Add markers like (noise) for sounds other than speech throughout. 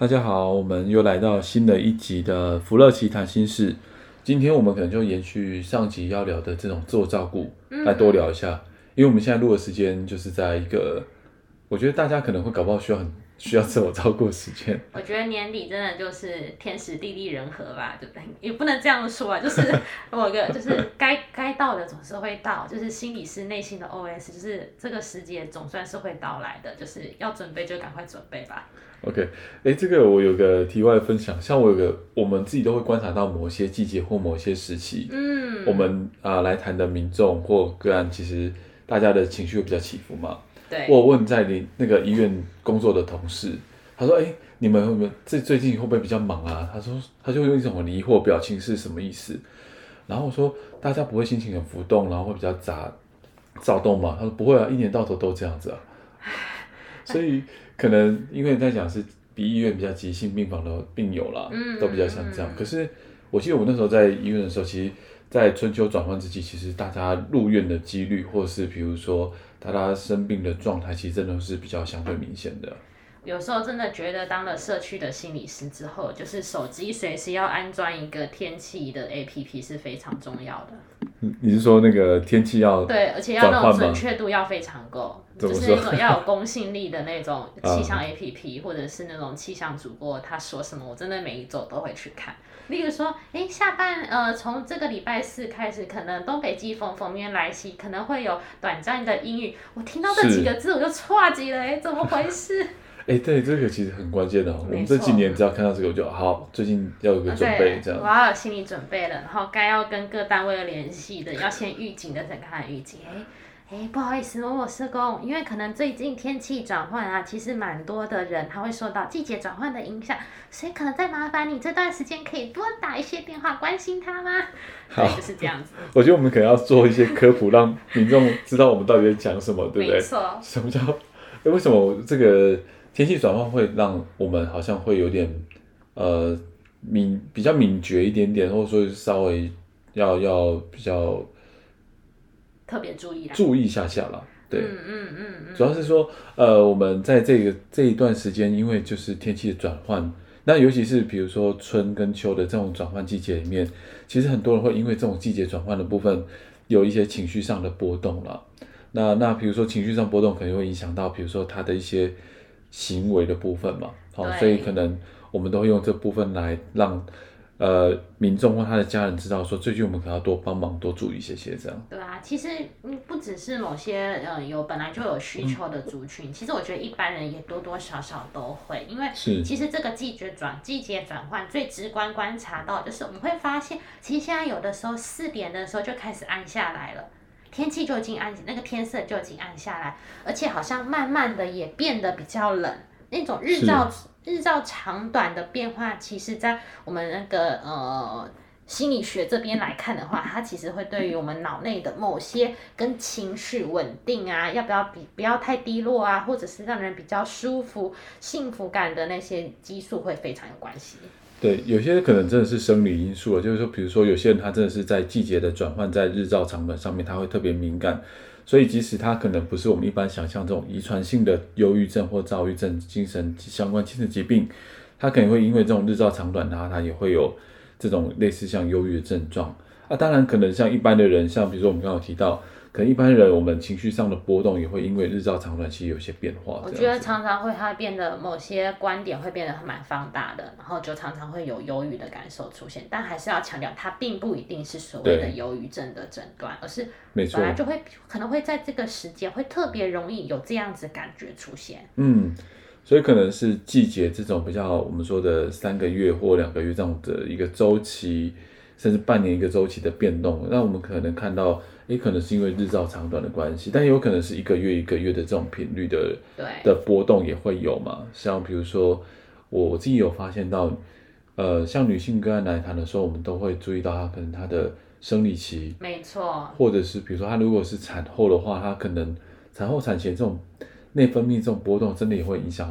大家好，我们又来到新的一集的福乐奇谈心事。今天我们可能就延续上集要聊的这种自我照顾，来多聊一下。嗯、因为我们现在录的时间就是在一个，我觉得大家可能会搞不好需要很需要自我照顾时间。我觉得年底真的就是天时地利人和吧，对不对？也不能这样说啊，(laughs) 就是某个就是该该到的总是会到，就是心理是内心的 OS，就是这个时节总算是会到来的，就是要准备就赶快准备吧。OK，哎、欸，这个我有个题外分享，像我有个，我们自己都会观察到某些季节或某些时期，嗯，我们啊、呃、来谈的民众或个案，其实大家的情绪会比较起伏嘛。对。我问在你那个医院工作的同事，他说：“哎、欸，你们会不会最最近会不会比较忙啊？”他说：“他就用一种很疑惑表情是什么意思？”然后我说：“大家不会心情很浮动，然后会比较杂躁动吗？”他说：“不会啊，一年到头都这样子啊。(laughs) ”所以。可能因为在讲是比医院比较急性病房的病友啦，嗯、都比较像这样。嗯、可是我记得我那时候在医院的时候，其实，在春秋转换之际，其实大家入院的几率，或是比如说大家生病的状态，其实真的是比较相对明显的。有时候真的觉得当了社区的心理师之后，就是手机随时要安装一个天气的 APP 是非常重要的。你是说那个天气要对，而且要那种准确度要非常够，就是那种要有公信力的那种 (laughs) 气象 APP，或者是那种气象主播他说什么，我真的每一周都会去看。例如说，哎，下半呃，从这个礼拜四开始，可能东北季风锋面来袭，可能会有短暂的阴雨。我听到这几个字，我就剉急了，哎，怎么回事？哎，对，这个其实很关键的。我们这几年只要看到这个，我就好，最近要有个准备，这样。我要有心理准备了，然后该要跟各单位联系的，要先预警的，再看预警。哎，哎，不好意思，某某社工，因为可能最近天气转换啊，其实蛮多的人他会受到季节转换的影响，所以可能再麻烦你这段时间可以多打一些电话关心他吗？好，就是这样子。我觉得我们可能要做一些科普，让民众知道我们到底在讲什么，对不对？没错。什么叫？哎，为什么这个？天气转换会让我们好像会有点，呃，敏比较敏觉一点点，或者说稍微要要比较特别注意注意一下下啦。对，嗯嗯嗯嗯，主要是说，呃，我们在这个这一段时间，因为就是天气的转换，那尤其是比如说春跟秋的这种转换季节里面，其实很多人会因为这种季节转换的部分有一些情绪上的波动了。那那比如说情绪上波动，可能会影响到，比如说他的一些。行为的部分嘛，好、哦，所以可能我们都会用这部分来让呃民众或他的家人知道，说最近我们可能要多帮忙，多注意一些些这样。对啊，其实嗯，不只是某些嗯有本来就有需求的族群，嗯、其实我觉得一般人也多多少少都会，因为其实这个季节转季节转换最直观观察到就是我们会发现，其实现在有的时候四点的时候就开始暗下来了。天气就已经暗，那个天色就已经暗下来，而且好像慢慢的也变得比较冷。那种日照日照长短的变化，其实，在我们那个呃心理学这边来看的话，它其实会对于我们脑内的某些跟情绪稳定啊，要不要比不要太低落啊，或者是让人比较舒服、幸福感的那些激素会非常有关系。对，有些可能真的是生理因素，就是说，比如说有些人他真的是在季节的转换，在日照长短上面他会特别敏感，所以即使他可能不是我们一般想象这种遗传性的忧郁症或躁郁症、精神相关精神疾病，他可能会因为这种日照长短，然后他也会有这种类似像忧郁的症状啊。当然，可能像一般的人，像比如说我们刚刚有提到。可能一般人，我们情绪上的波动也会因为日照长短期有些变化。我觉得常常会它变得某些观点会变得蛮放大的，然后就常常会有忧郁的感受出现。但还是要强调，它并不一定是所谓的忧郁症的诊断，而是本来就会可能会在这个时间会特别容易有这样子感觉出现。嗯，所以可能是季节这种比较我们说的三个月或两个月这样的一个周期，甚至半年一个周期的变动，那我们可能看到。也可能是因为日照长短的关系，但也有可能是一个月一个月的这种频率的对的波动也会有嘛。像比如说，我自己有发现到，呃，像女性个案来谈的时候，我们都会注意到她可能她的生理期，没错，或者是比如说她如果是产后的话，她可能产后产前这种内分泌这种波动，真的也会影响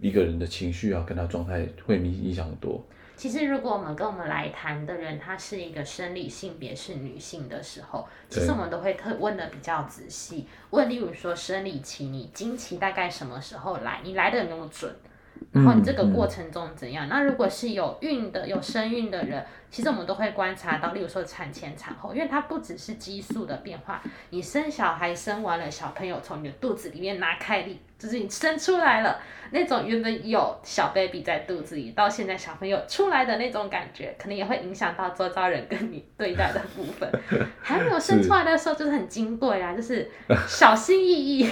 一个人的情绪啊，跟她状态会影影响很多。其实，如果我们跟我们来谈的人，他是一个生理性别是女性的时候，其实我们都会特问的比较仔细，问例如说生理期，你经期大概什么时候来？你来的有没有准？然后你这个过程中怎样？嗯嗯、那如果是有孕的、有身孕的人，其实我们都会观察到，例如说产前、产后，因为它不只是激素的变化，你生小孩生完了，小朋友从你的肚子里面拿开力，就是你生出来了，那种原本有小 baby 在肚子里，到现在小朋友出来的那种感觉，可能也会影响到周遭人跟你对待的部分。(laughs) 还没有生出来的时候，就是很金贵啊，就是小心翼翼。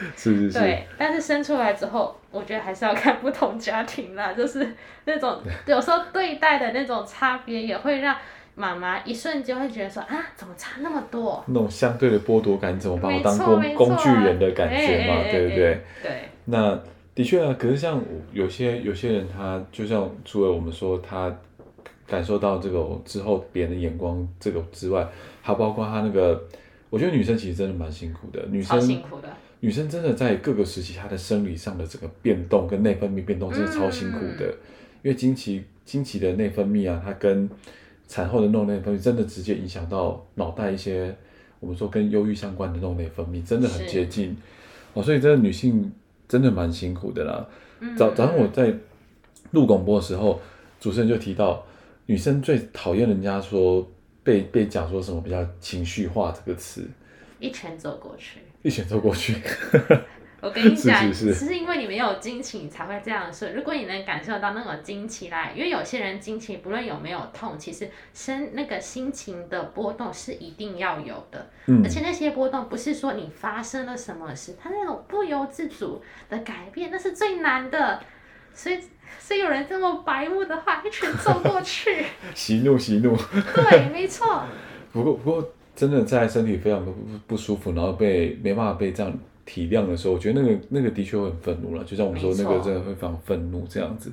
(laughs) 是是是。对，但是生出来之后，我觉得还是要看不同家庭啦，(laughs) 就是那种 (laughs) 有时候对待的那种差别，也会让妈妈一瞬间会觉得说啊，怎么差那么多？那种相对的剥夺感，怎么把我当工工具人的感觉嘛，对不对？对。对那的确啊，可是像有些有些人，他就像除了我们说他感受到这个之后别人的眼光这个之外，还包括他那个，我觉得女生其实真的蛮辛苦的，女生辛苦的。女生真的在各个时期，她的生理上的这个变动跟内分泌变动真的超辛苦的，嗯、因为经期经期的内分泌啊，它跟产后的那种内分泌真的直接影响到脑袋一些我们说跟忧郁相关的那种内分泌，真的很接近。哦，所以这个女性真的蛮辛苦的啦。嗯、早早上我在录广播的时候，主持人就提到，女生最讨厌人家说被被讲说什么比较情绪化这个词，一拳走过去。一拳走过去。(laughs) 我跟你讲，是是因为你没有惊奇，你才会这样说。如果你能感受到那种惊奇来，因为有些人惊奇不论有没有痛，其实身那个心情的波动是一定要有的。嗯。而且那些波动不是说你发生了什么事，它那种不由自主的改变，那是最难的。所以，所以有人这么白目的话，一拳揍过去。(laughs) 息怒，息怒。对，没错。不过，不过。真的在身体非常不不舒服，然后被没办法被这样体谅的时候，我觉得那个那个的确会很愤怒了。就像我们说，那个真的会非常愤怒这样子。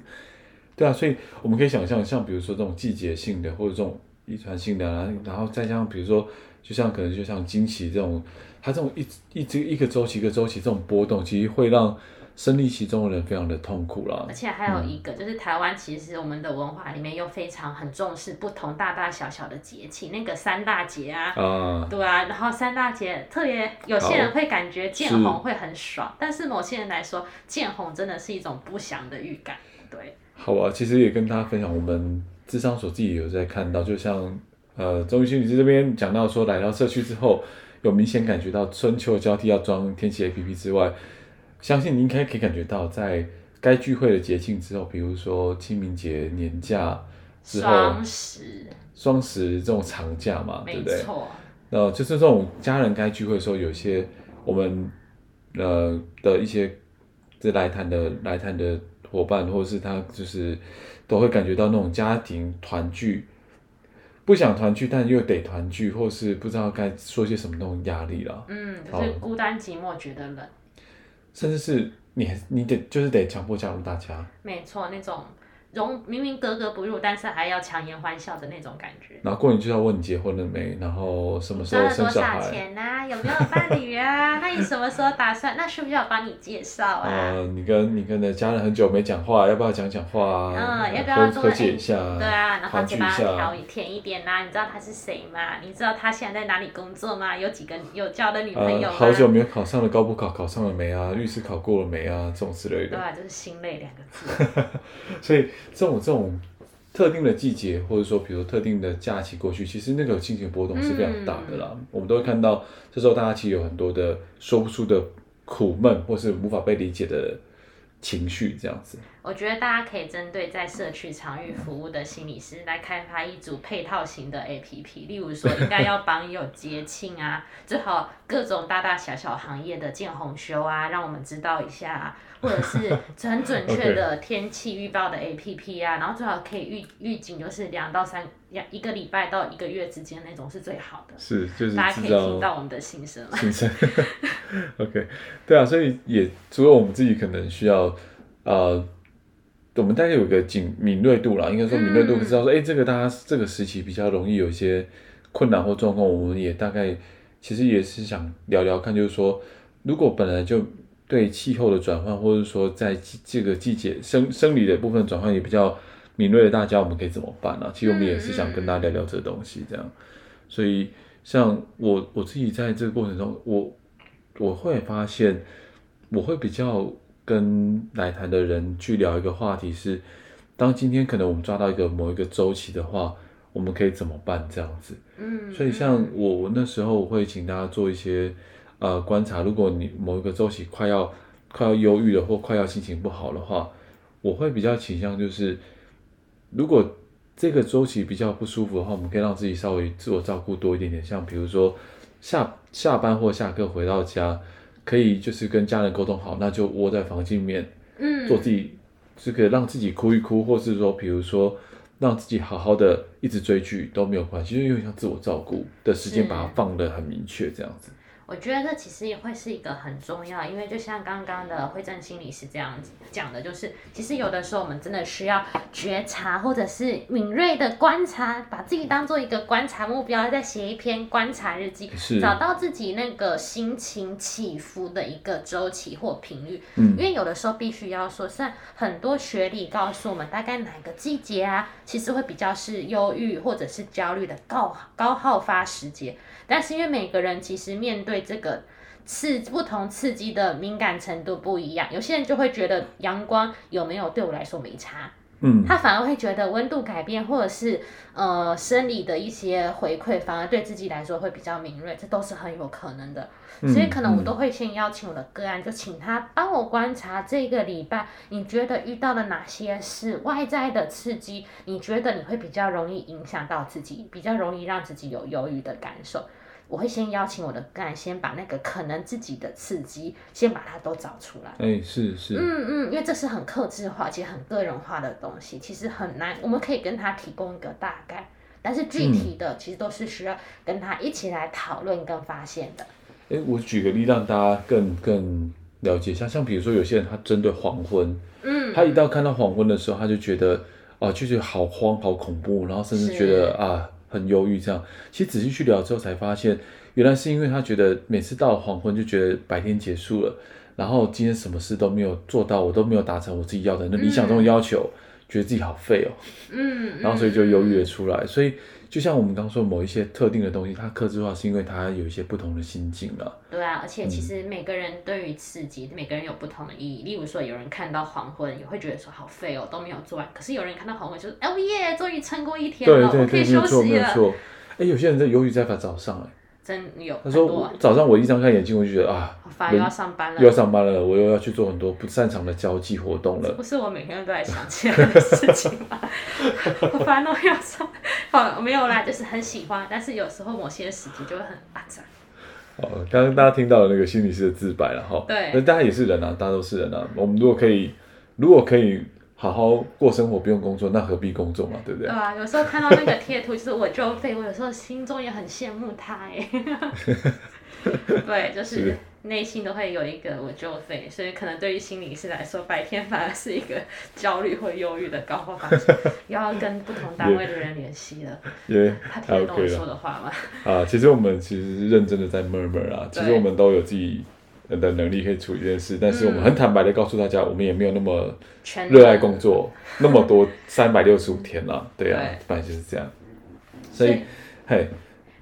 对啊，所以我们可以想象，像比如说这种季节性的或者这种遗传性的啊，然后再加上比如说，就像可能就像经期这种，它这种一一直一个周期一个周期这种波动，其实会让。身历其中的人非常的痛苦了，而且还有一个、嗯、就是台湾，其实我们的文化里面又非常很重视不同大大小小的节气，那个三大节啊，啊对啊，然后三大节特别有些人会感觉见红会很爽，是但是某些人来说见红真的是一种不祥的预感，对。好啊，其实也跟大家分享，我们智商所自己有在看到，就像呃，中医心理师这边讲到说，来到社区之后，有明显感觉到春秋交替要装天气 APP 之外。相信你应该可以感觉到，在该聚会的节庆之后，比如说清明节年假之后，双十、双十这种长假嘛，对不对？呃，就是这种家人该聚会的时候，有些我们呃的一些这来谈的来谈的伙伴，或者是他，就是都会感觉到那种家庭团聚，不想团聚，但又得团聚，或是不知道该说些什么那种压力了。嗯，就是孤单寂寞，觉得冷。甚至是你，你得就是得强迫加入大家。没错，那种。容明明格格不入，但是还要强颜欢笑的那种感觉。然后过年就要问你结婚了没，然后什么时候生小孩？多少钱啊？有没有伴侣啊？(laughs) 那你什么时候打算？那需不需要帮你介绍啊？呃，你跟你跟的家人很久没讲话，要不要讲讲话啊？嗯，要不要和解一下？对啊，然后嘴巴调甜一点呐。你知道他是谁吗？你知道他现在在哪里工作吗？有几个有交的女朋友吗？好久没有考上了高补考，考上了没啊？律师考过了没啊？这种之类的。对啊，就是心累两个字。(laughs) (laughs) 所以。这种这种特定的季节，或者说比如特定的假期过去，其实那个心情波动是非常大的啦。嗯、我们都会看到，这时候大家其实有很多的说不出的苦闷，或是无法被理解的情绪，这样子。我觉得大家可以针对在社区场域服务的心理师来开发一组配套型的 APP，例如说应该要帮有节庆啊，最好各种大大小小行业的见红修啊，让我们知道一下，或者是很准确的 (laughs) 天气预报的 APP 啊，然后最好可以预预警，就是两到三两一个礼拜到一个月之间那种是最好的。是，就是大家可以听到我们的心声了。心声。(laughs) OK，对啊，所以也除了我们自己可能需要呃。我们大概有个警敏锐度啦，应该说敏锐度知道说，哎、嗯欸，这个大家这个时期比较容易有一些困难或状况，我们也大概其实也是想聊聊看，就是说，如果本来就对气候的转换，或者说在这个季节生生理的部分转换也比较敏锐的大家，我们可以怎么办呢、啊？其实我们也是想跟大家聊聊这个东西，这样。所以像我我自己在这个过程中，我我会发现，我会比较。跟来谈的人去聊一个话题是，当今天可能我们抓到一个某一个周期的话，我们可以怎么办？这样子，嗯，所以像我我那时候我会请大家做一些呃观察，如果你某一个周期快要快要忧郁了或快要心情不好的话，我会比较倾向就是，如果这个周期比较不舒服的话，我们可以让自己稍微自我照顾多一点点，像比如说下下班或下课回到家。可以就是跟家人沟通好，那就窝在房间里面，嗯，做自己，这个让自己哭一哭，或是说，比如说让自己好好的一直追剧都没有关系，就因为像自我照顾的时间，把它放的很明确，这样子。我觉得这其实也会是一个很重要，因为就像刚刚的惠正心理师这样子讲的，就是其实有的时候我们真的需要觉察，或者是敏锐的观察，把自己当做一个观察目标，再写一篇观察日记，找到自己那个心情起伏的一个周期或频率。嗯，因为有的时候必须要说，像很多学理告诉我们，大概哪个季节啊，其实会比较是忧郁或者是焦虑的高高好发时节。但是因为每个人其实面对这个刺不同刺激的敏感程度不一样，有些人就会觉得阳光有没有对我来说没差，嗯，他反而会觉得温度改变或者是呃生理的一些回馈，反而对自己来说会比较敏锐，这都是很有可能的。所以可能我都会先邀请我的个案，就请他帮我观察这个礼拜，你觉得遇到了哪些是外在的刺激？你觉得你会比较容易影响到自己，比较容易让自己有忧郁的感受？我会先邀请我的个案，先把那个可能自己的刺激，先把它都找出来。哎，是是。嗯嗯，因为这是很克制化，其实很个人化的东西，其实很难。我们可以跟他提供一个大概，但是具体的其实都是需要跟他一起来讨论跟发现的。哎，我举个例让大家更更了解一下，像比如说有些人他针对黄昏，嗯，他一到看到黄昏的时候，他就觉得啊，就觉得好慌、好恐怖，然后甚至觉得啊很忧郁这样。其实仔细去聊之后才发现，原来是因为他觉得每次到了黄昏就觉得白天结束了，然后今天什么事都没有做到，我都没有达成我自己要的那理想中的要求，嗯，觉得自己好废哦，嗯，然后所以就忧郁了出来，所以。就像我们刚说某一些特定的东西，它克制化是因为它有一些不同的心境了。对啊，而且其实每个人对于刺激，嗯、每个人有不同的意义。例如说，有人看到黄昏也会觉得说好废哦，都没有做完。可是有人看到黄昏就是，哦耶，终于撑过一天了，我可以休息了。哎，有些人在犹豫在发早上哎。真有，他说早上我一张开眼睛，我就觉得啊，好烦，又要上班了，又要上班了，我又要去做很多不擅长的交际活动了。不是我每天都在想起来的事情吗？好烦哦，要上，好没有啦，就是很喜欢，但是有时候某些时机就会很阿杂。哦，刚刚大家听到了那个心理师的自白了哈，对，那大家也是人啊，大家都是人啊，我们如果可以，如果可以。好好过生活，不用工作，那何必工作嘛？对不对？对啊，有时候看到那个贴图，就是我就废，我有时候心中也很羡慕他哎。(laughs) 对，就是内心都会有一个我就废，所以可能对于心理师来说，白天反而是一个焦虑或忧郁的高发期，又要跟不同单位的人联系了。他听得懂我说的话吗、(laughs) 啊，其实我们其实是认真的在 murmur 啊，其实我们都有自己。的能力可以处理这件事，但是我们很坦白的告诉大家，嗯、我们也没有那么热爱工作，那么多三百六十五天了，对啊，反正就是这样。所以，嘿，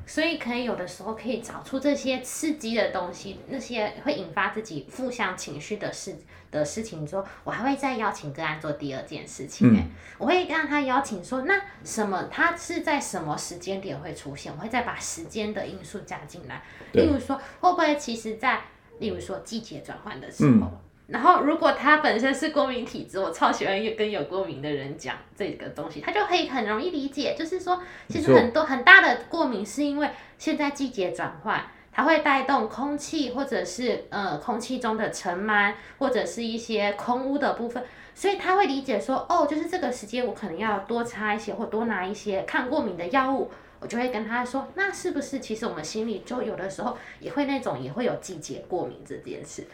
所以可以有的时候可以找出这些刺激的东西，那些会引发自己负向情绪的事的事情之后，我还会再邀请个案做第二件事情，嗯、我会让他邀请说，那什么，他是在什么时间点会出现？我会再把时间的因素加进来，例如说，会不会其实在例如说季节转换的时候，嗯，然后如果他本身是过敏体质，我超喜欢跟有过敏的人讲这个东西，他就可以很容易理解。就是说，其实很多很大的过敏是因为现在季节转换，它会带动空气或者是呃空气中的尘螨或者是一些空污的部分，所以他会理解说，哦，就是这个时间我可能要多擦一些或多拿一些抗过敏的药物。我就会跟他说，那是不是其实我们心里就有的时候也会那种也会有季节过敏这件事，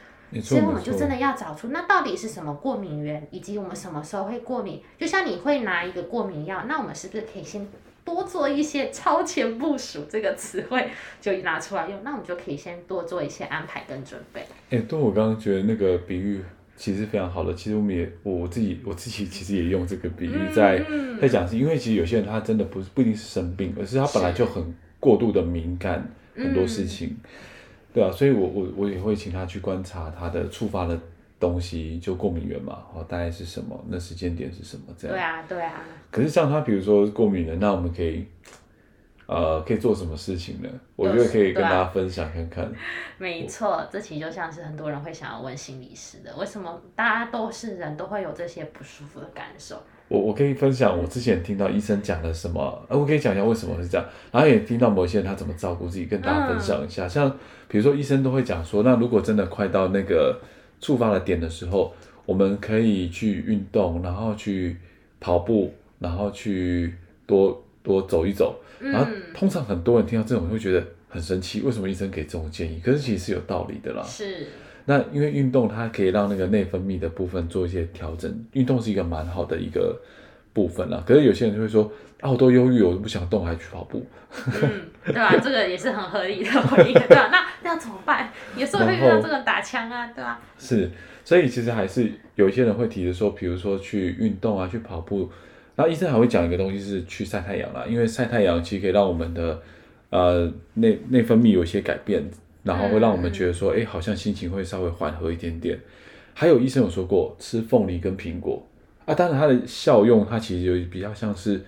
所以我们就真的要找出那到底是什么过敏源，以及我们什么时候会过敏。就像你会拿一个过敏药，那我们是不是可以先多做一些超前部署这个词汇就拿出来用？那我们就可以先多做一些安排跟准备。哎、欸，对，我刚刚觉得那个比喻其实非常好的。其实我们也我自己 (laughs) 我自己其实也用这个比喻在、嗯、在讲，是因为其实有些人他真的不是不一定是生病，而是他本来就很过度的敏感很多事情。嗯对啊，所以我我我也会请他去观察他的触发的东西，就过敏源嘛，哦，大概是什么，那时间点是什么这样。对啊，对啊。可是像他，比如说过敏源，那我们可以，呃，可以做什么事情呢？我觉得可以跟大家分享看看。没错，这其实就像是很多人会想要问心理师的，为什么大家都是人都会有这些不舒服的感受？我我可以分享我之前听到医生讲的什么，呃，我可以讲一下为什么是这样，然后也听到某些人他怎么照顾自己，跟大家分享一下。嗯、像比如说医生都会讲说，那如果真的快到那个触发的点的时候，我们可以去运动，然后去跑步，然后去多多走一走。然后通常很多人听到这种会觉得很生气，为什么医生给这种建议？可是其实是有道理的啦。是。那因为运动它可以让那个内分泌的部分做一些调整，运动是一个蛮好的一个部分啦。可是有些人就会说啊，我都忧郁，我都不想动，还去跑步。嗯，对吧？这个也是很合理的回应，对吧？(laughs) 那那要怎么办？有时候会遇到这个打枪啊，对吧？是，所以其实还是有一些人会提的说，比如说去运动啊，去跑步。然后医生还会讲一个东西是去晒太阳啦，因为晒太阳其实可以让我们的呃内内分泌有一些改变。然后会让我们觉得说，哎，好像心情会稍微缓和一点点。还有医生有说过，吃凤梨跟苹果啊，当然它的效用，它其实有比较像是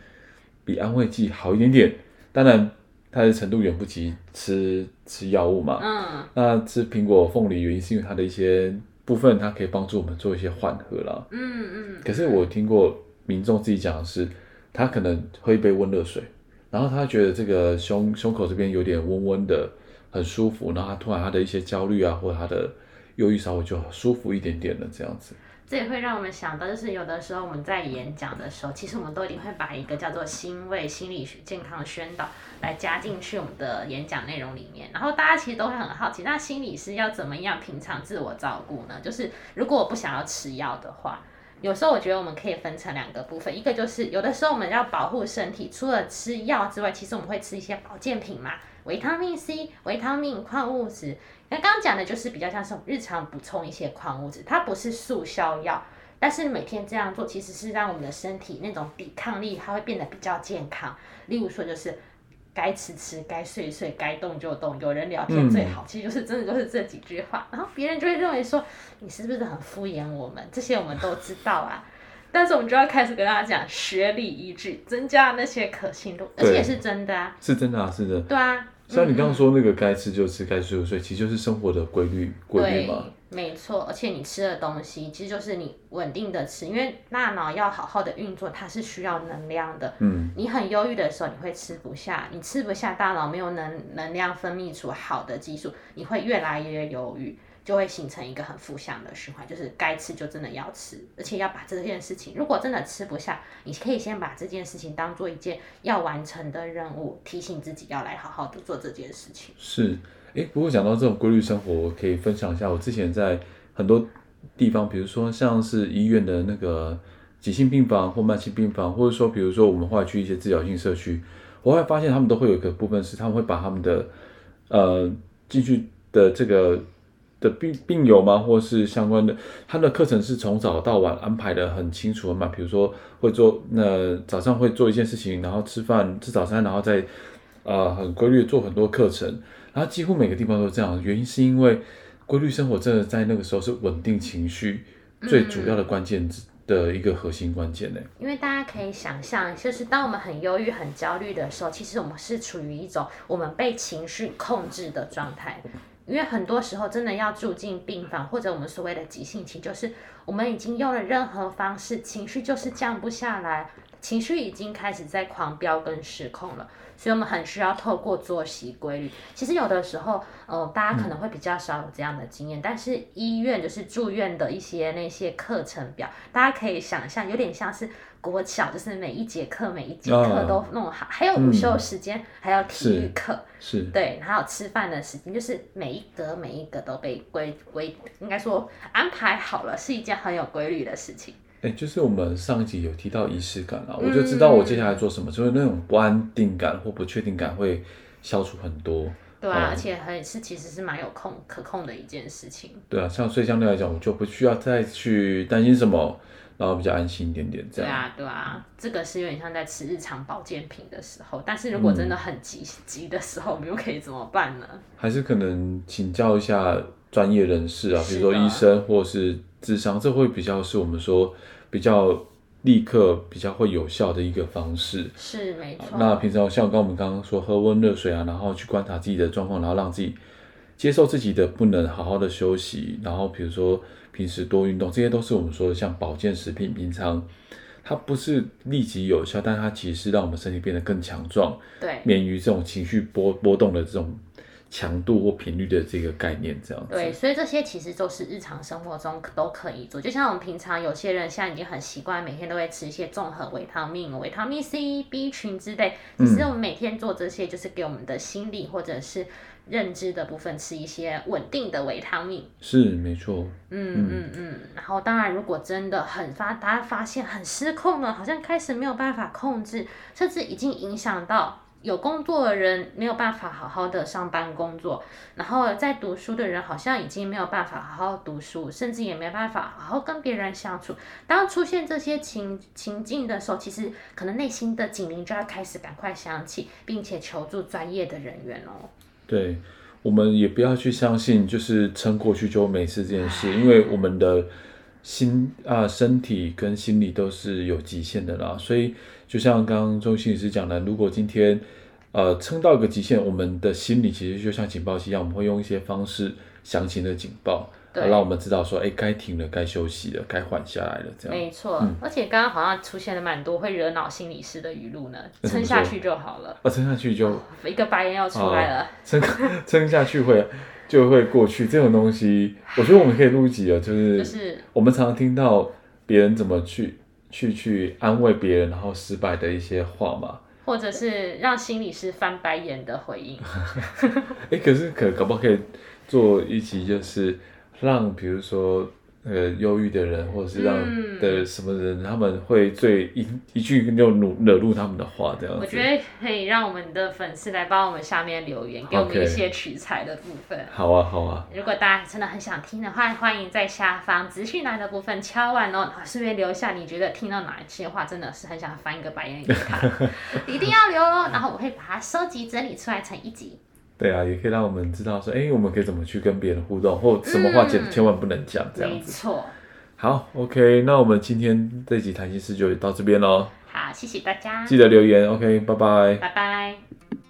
比安慰剂好一点点。当然它的程度远不及吃吃药物嘛。嗯。那吃苹果、凤梨原因是因为它的一些部分，它可以帮助我们做一些缓和啦。嗯嗯。可是我听过民众自己讲的是，他可能喝一杯温热水，然后他觉得这个胸胸口这边有点温温的。很舒服，然后他突然他的一些焦虑啊，或者他的忧郁稍微就舒服一点点的这样子。这也会让我们想到，就是有的时候我们在演讲的时候，其实我们都一定会把一个叫做心卫心理学健康的宣导来加进去我们的演讲内容里面。然后大家其实都会很好奇，那心理师要怎么样平常自我照顾呢？就是如果我不想要吃药的话，有时候我觉得我们可以分成两个部分，一个就是有的时候我们要保护身体，除了吃药之外，其实我们会吃一些保健品嘛。维他命 C、维他命、矿物质，那刚刚讲的就是比较像是我们日常补充一些矿物质，它不是速效药，但是每天这样做其实是让我们的身体那种抵抗力它会变得比较健康。例如说就是该吃吃，该睡睡，该动就动，有人聊天最好，嗯、其实就是真的就是这几句话，然后别人就会认为说你是不是很敷衍我们？这些我们都知道啊。但是我们就要开始跟大家讲学理依据，增加那些可信度，而且也是真的啊，是真的啊，是的。对啊，像你刚刚说那个该吃就吃，该睡就睡，其实就是生活的规律规律嘛。没错，而且你吃的东西其实就是你稳定的吃，因为大脑要好好的运作，它是需要能量的。嗯，你很忧郁的时候，你会吃不下，你吃不下，大脑没有能能量分泌出好的激素，你会越来越忧郁。就会形成一个很负向的循环，就是该吃就真的要吃，而且要把这件事情，如果真的吃不下，你可以先把这件事情当做一件要完成的任务，提醒自己要来好好的做这件事情。是，诶，不过讲到这种规律生活，我可以分享一下，我之前在很多地方，比如说像是医院的那个急性病房或慢性病房，或者说比如说我们后来去一些治疗性社区，我会发现他们都会有一个部分是他们会把他们的呃进去的这个。的病病友吗？或是相关的，他的课程是从早到晚安排的很清楚的嘛？比如说会做，那早上会做一件事情，然后吃饭吃早餐，然后再呃很规律做很多课程，然后几乎每个地方都这样。原因是因为规律生活真的在那个时候是稳定情绪最主要的关键的一个核心关键呢。因为大家可以想象，就是当我们很忧郁、很焦虑的时候，其实我们是处于一种我们被情绪控制的状态。因为很多时候真的要住进病房，或者我们所谓的急性期，就是我们已经用了任何方式，情绪就是降不下来，情绪已经开始在狂飙跟失控了。所以我们很需要透过作息规律。其实有的时候，呃，大家可能会比较少有这样的经验，嗯、但是医院就是住院的一些那些课程表，大家可以想象，有点像是国小，就是每一节课每一节课都弄好，啊、还有午休时间，嗯、还有体育课，是，对，还有吃饭的时间，就是每一格每一格都被规规，应该说安排好了，是一件很有规律的事情。哎，就是我们上一集有提到仪式感啊，嗯、我就知道我接下来做什么，就是那种不安定感或不确定感会消除很多。对啊，嗯、而且还是其实是蛮有控可控的一件事情。对啊，像所以相对来讲，我就不需要再去担心什么，然后比较安心一点点这样。对啊，对啊，这个是有点像在吃日常保健品的时候，但是如果真的很急、嗯、急的时候，我们又可以怎么办呢？还是可能请教一下专业人士啊，比如说医生或是。智商，这会比较是我们说比较立刻、比较会有效的一个方式。是没错。那平常像刚我们刚刚说喝温热水啊，然后去观察自己的状况，然后让自己接受自己的不能好好的休息，然后比如说平时多运动，这些都是我们说的像保健食品。平常它不是立即有效，但它其实是让我们身体变得更强壮，对，免于这种情绪波波动的这种。强度或频率的这个概念，这样子。对，所以这些其实都是日常生活中都可以做。就像我们平常有些人现在已经很习惯，每天都会吃一些综合维他命、维他命 C、B 群之类。其实我们每天做这些，就是给我们的心理或者是认知的部分吃一些稳定的维他命。是，没错。嗯嗯嗯。然后，当然，如果真的很发，大家发现很失控了，好像开始没有办法控制，甚至已经影响到。有工作的人没有办法好好的上班工作，然后在读书的人好像已经没有办法好好读书，甚至也没办法好好跟别人相处。当出现这些情情境的时候，其实可能内心的警铃就要开始赶快响起，并且求助专业的人员哦。对，我们也不要去相信就是撑过去就没事这件事，因为我们的心啊、身体跟心理都是有极限的啦，所以。就像刚刚中心理师讲的，如果今天，呃，撑到一个极限，我们的心理其实就像警报器一样，我们会用一些方式响起的警报，对让我们知道说，哎，该停了，该休息了，该缓下来了，这样。没错，嗯、而且刚刚好像出现了蛮多会惹恼心理师的语录呢，撑下去就好了。啊，撑下去就、哦、一个白眼要出来了。撑撑下去会就会过去，这种东西，我觉得我们可以录一集啊，就是就是我们常常听到别人怎么去。去去安慰别人，然后失败的一些话嘛，或者是让心理师翻白眼的回应。哎、欸，可是可搞不好可以做一集，就是让比如说。呃，忧郁的人，或者是让的什么人，嗯、他们会最一一句就惹惹怒他们的话，这样子。我觉得可以让我们的粉丝来帮我们下面留言，给我们一些取材的部分。好啊，好啊。如果大家真的很想听的话，欢迎在下方资讯栏的部分敲完哦，顺便留下你觉得听到哪一些话，真的是很想翻一个白眼给他，(laughs) 一定要留哦。然后我会把它收集整理出来成一集。对啊，也可以让我们知道说，哎，我们可以怎么去跟别人互动，或什么话千、嗯、千万不能讲，这样子。没错。好，OK，那我们今天这集谈心事就到这边喽。好，谢谢大家。记得留言，OK，拜拜。拜拜。